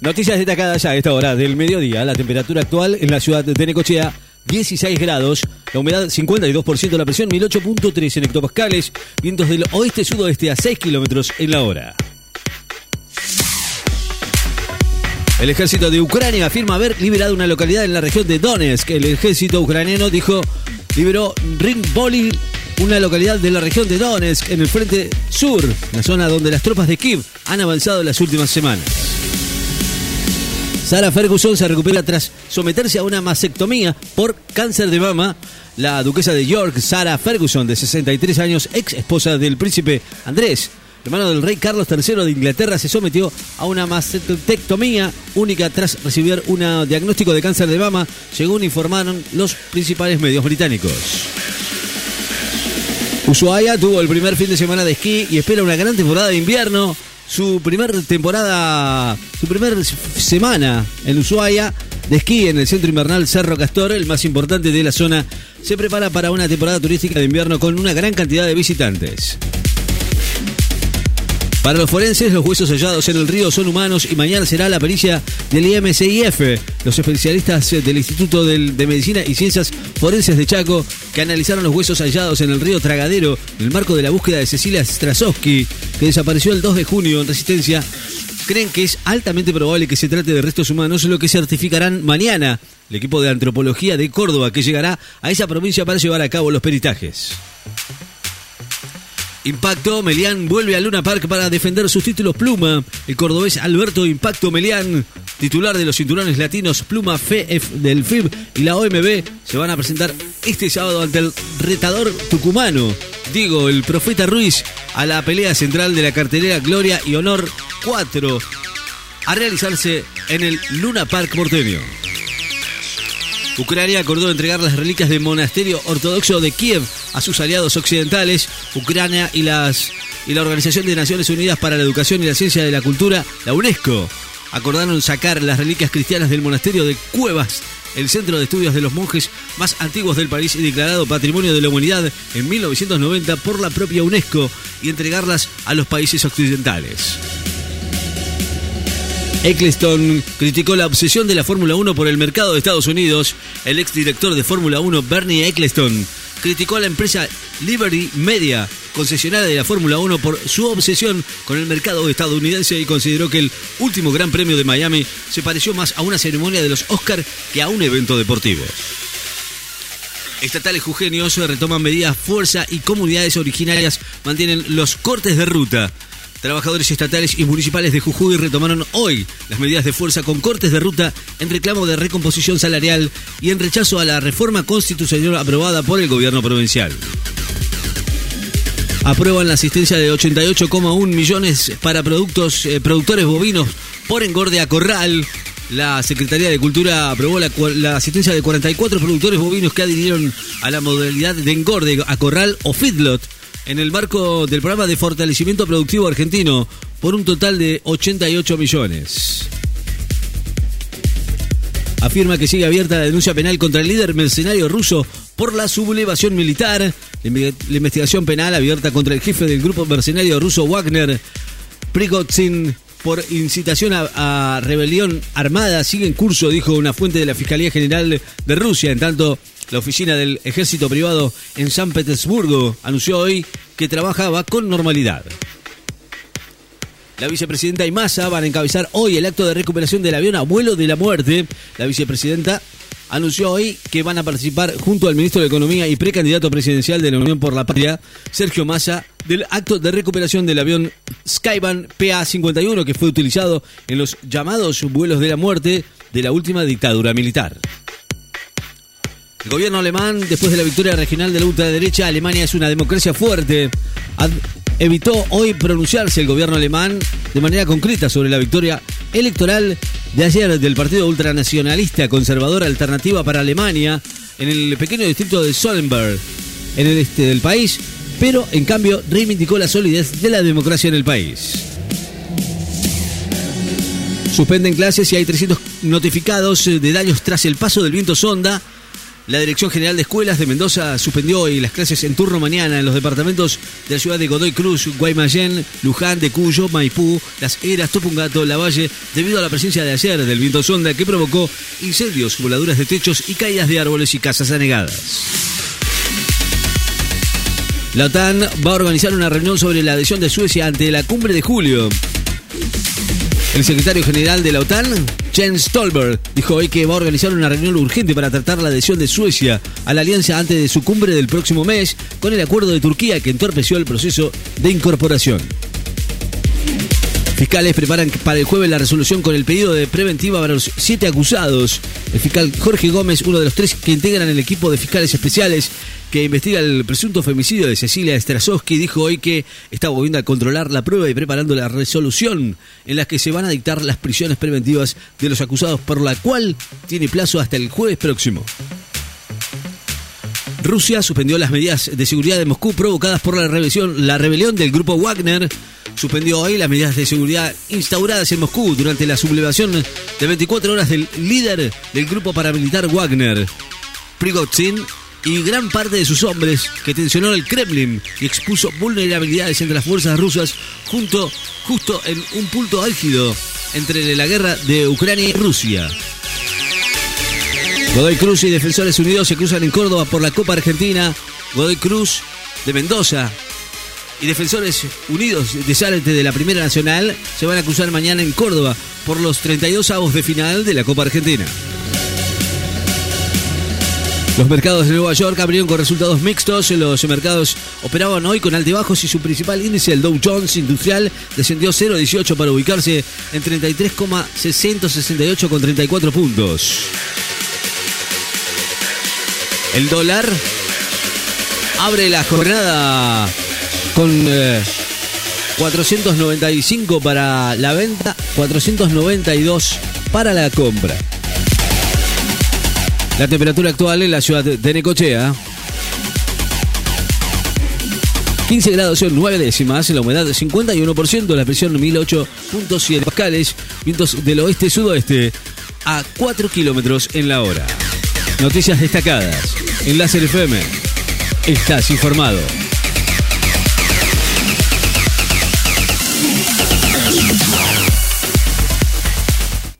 Noticias destacadas a esta hora del mediodía. La temperatura actual en la ciudad de Necochea, 16 grados. La humedad, 52%. La presión, 1008.3 en hectopascales. Vientos del oeste-sudoeste a 6 kilómetros en la hora. El ejército de Ucrania afirma haber liberado una localidad en la región de Donetsk. El ejército ucraniano dijo liberó Ringboli, una localidad de la región de Donetsk, en el frente sur, la zona donde las tropas de Kiev han avanzado las últimas semanas. Sarah Ferguson se recupera tras someterse a una mastectomía por cáncer de mama. La duquesa de York, Sarah Ferguson, de 63 años, ex esposa del príncipe Andrés, hermano del rey Carlos III de Inglaterra, se sometió a una mastectomía única tras recibir un diagnóstico de cáncer de mama, según informaron los principales medios británicos. Ushuaia tuvo el primer fin de semana de esquí y espera una gran temporada de invierno. Su primer temporada, su primer semana en Ushuaia de esquí en el centro invernal Cerro Castor, el más importante de la zona, se prepara para una temporada turística de invierno con una gran cantidad de visitantes. Para los forenses, los huesos hallados en el río son humanos y mañana será la pericia del IMCIF, los especialistas del Instituto de Medicina y Ciencias Forenses de Chaco, que analizaron los huesos hallados en el río Tragadero en el marco de la búsqueda de Cecilia Strasowski, que desapareció el 2 de junio en Resistencia. Creen que es altamente probable que se trate de restos humanos, lo que certificarán mañana el equipo de antropología de Córdoba, que llegará a esa provincia para llevar a cabo los peritajes. Impacto, Melián vuelve a Luna Park para defender sus títulos Pluma. El cordobés Alberto Impacto Melián, titular de los cinturones latinos Pluma FF del FIB y la OMB, se van a presentar este sábado ante el retador tucumano, Diego el Profeta Ruiz, a la pelea central de la cartelera Gloria y Honor 4, a realizarse en el Luna Park porteño. Ucrania acordó entregar las reliquias del monasterio ortodoxo de Kiev a sus aliados occidentales. Ucrania y, la Organización de Naciones Unidas para la Educación y la Ciencia de la Cultura, la UNESCO, acordaron sacar las reliquias cristianas del monasterio de Cuevas, el centro de estudios de los monjes más antiguos del país y declarado Patrimonio de la Humanidad en 1990 por la propia UNESCO, y entregarlas a los países occidentales. Eccleston criticó la obsesión de la Fórmula 1 por el mercado de Estados Unidos. El exdirector de Fórmula 1, Bernie Eccleston, criticó a la empresa Liberty Media, concesionaria de la Fórmula 1, por su obsesión con el mercado estadounidense y consideró que el último Gran Premio de Miami se pareció más a una ceremonia de los Oscar que a un evento deportivo. Estatales jujeños retoman medidas fuerza y comunidades originarias mantienen los cortes de ruta. Trabajadores estatales y municipales de Jujuy retomaron hoy las medidas de fuerza con cortes de ruta en reclamo de recomposición salarial y en rechazo a la reforma constitucional aprobada por el gobierno provincial. Aprueban la asistencia de 88,1 millones para productos, eh, productores bovinos por engorde a corral. La Secretaría de Cultura aprobó la, la, asistencia de 44 productores bovinos que adhirieron a la modalidad de engorde a corral o feedlot en el marco del programa de fortalecimiento productivo argentino por un total de 88 millones. Afirma que sigue abierta la denuncia penal contra el líder mercenario ruso por la sublevación militar. La investigación penal abierta contra el jefe del grupo mercenario ruso Wagner, Prigozhin, por incitación a, a, rebelión armada sigue en curso, dijo una fuente de la Fiscalía General de Rusia. En tanto, la oficina del ejército privado en San Petersburgo anunció hoy que trabajaba con normalidad. La vicepresidenta y Massa van a encabezar hoy el acto de recuperación del avión Abuelo de la Muerte. La vicepresidenta anunció hoy que van a participar junto al ministro de Economía y precandidato presidencial de la Unión por la Patria, Sergio Massa, del acto de recuperación del avión Skyban PA-51 que fue utilizado en los llamados vuelos de la muerte de la última dictadura militar. El gobierno alemán, después de la victoria regional de la ultraderecha, Alemania es una democracia fuerte. Evitó hoy pronunciarse el gobierno alemán de manera concreta sobre la victoria electoral de ayer del partido ultranacionalista conservador Alternativa para Alemania en el pequeño distrito de Sollenberg, en el este del país, pero en cambio reivindicó la solidez de la democracia en el país. Suspenden clases y hay 300 notificados de daños tras el paso del viento sonda La Dirección General de Escuelas de Mendoza suspendió hoy las clases en turno mañana en los departamentos de la ciudad de Godoy Cruz, Guaymallén, Luján, de Cuyo, Maipú, Las Heras, Topungato, Lavalle, debido a la presencia de ayer del viento sonda que provocó incendios, voladuras de techos y caídas de árboles y casas anegadas. La OTAN va a organizar una reunión sobre la adhesión de Suecia ante la cumbre de julio. El secretario general de la OTAN, Jens Stolberg, dijo hoy que va a organizar una reunión urgente para tratar la adhesión de Suecia a la alianza antes de su cumbre del próximo mes, con el acuerdo de Turquía que entorpeció el proceso de incorporación. Fiscales preparan para el jueves la resolución con el pedido de preventiva para los siete acusados. El fiscal Jorge Gómez, uno de los tres que integran el equipo de fiscales especiales que investiga el presunto femicidio de Cecilia Strasowski, dijo hoy que está volviendo a controlar la prueba y preparando la resolución en la que se van a dictar las prisiones preventivas de los acusados, por la cual tiene plazo hasta el jueves próximo. Rusia suspendió las medidas de seguridad de Moscú provocadas por la rebelión, la rebelión del grupo Wagner suspendió hoy las medidas de seguridad instauradas en Moscú durante la sublevación de 24 horas del líder del grupo paramilitar Wagner, Prigozhin, y gran parte de sus hombres que tensionó el Kremlin y expuso vulnerabilidades entre las fuerzas rusas junto, justo en un punto álgido entre la guerra de Ucrania y Rusia. Godoy Cruz y Defensores Unidos se cruzan en Córdoba por la Copa Argentina. Godoy Cruz de Mendoza y Defensores Unidos de Zárate de la Primera Nacional se van a cruzar mañana en Córdoba por los 32 avos de final de la Copa Argentina. Los mercados de Nueva York abrieron con resultados mixtos. Los mercados operaban hoy con altibajos y su principal índice, el Dow Jones Industrial, descendió 0,18 para ubicarse en 33,668 con 34 puntos. El dólar abre la jornada con 495 eh, para la venta, 492 para la compra. La temperatura actual en la ciudad de Necochea. 15 grados son 9 décimas, la humedad 51%, la presión 1008.7 pascales, vientos del oeste-sudoeste a 4 kilómetros en la hora. Noticias destacadas. En Láser FM. Estás informado.